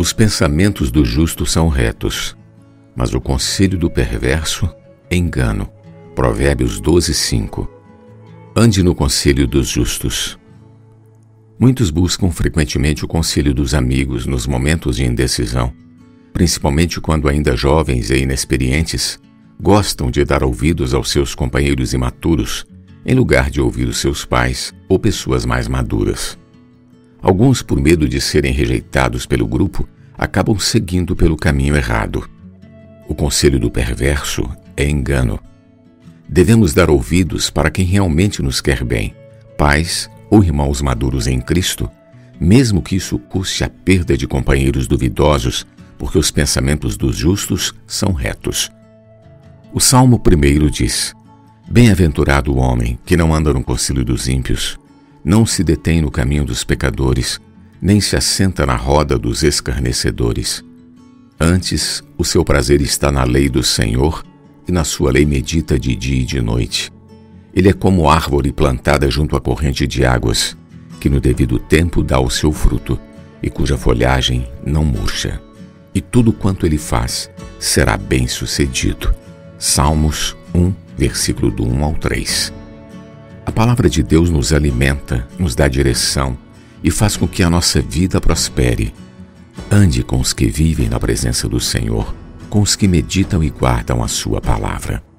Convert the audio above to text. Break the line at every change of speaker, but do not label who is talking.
Os pensamentos do justo são retos, mas o conselho do perverso é engano. Provérbios 12, 5. Ande no conselho dos justos. Muitos buscam frequentemente o conselho dos amigos nos momentos de indecisão, principalmente quando ainda jovens e inexperientes, gostam de dar ouvidos aos seus companheiros imaturos em lugar de ouvir os seus pais ou pessoas mais maduras. Alguns, por medo de serem rejeitados pelo grupo, acabam seguindo pelo caminho errado. O conselho do perverso é engano. Devemos dar ouvidos para quem realmente nos quer bem, pais ou irmãos maduros em Cristo, mesmo que isso custe a perda de companheiros duvidosos, porque os pensamentos dos justos são retos. O Salmo 1 diz: Bem-aventurado o homem que não anda no conselho dos ímpios, não se detém no caminho dos pecadores, nem se assenta na roda dos escarnecedores. Antes, o seu prazer está na lei do Senhor, e na sua lei medita de dia e de noite. Ele é como árvore plantada junto à corrente de águas, que no devido tempo dá o seu fruto, e cuja folhagem não murcha. E tudo quanto ele faz será bem sucedido. Salmos 1, versículo do 1 ao 3. A palavra de Deus nos alimenta, nos dá direção e faz com que a nossa vida prospere. Ande com os que vivem na presença do Senhor, com os que meditam e guardam a Sua palavra.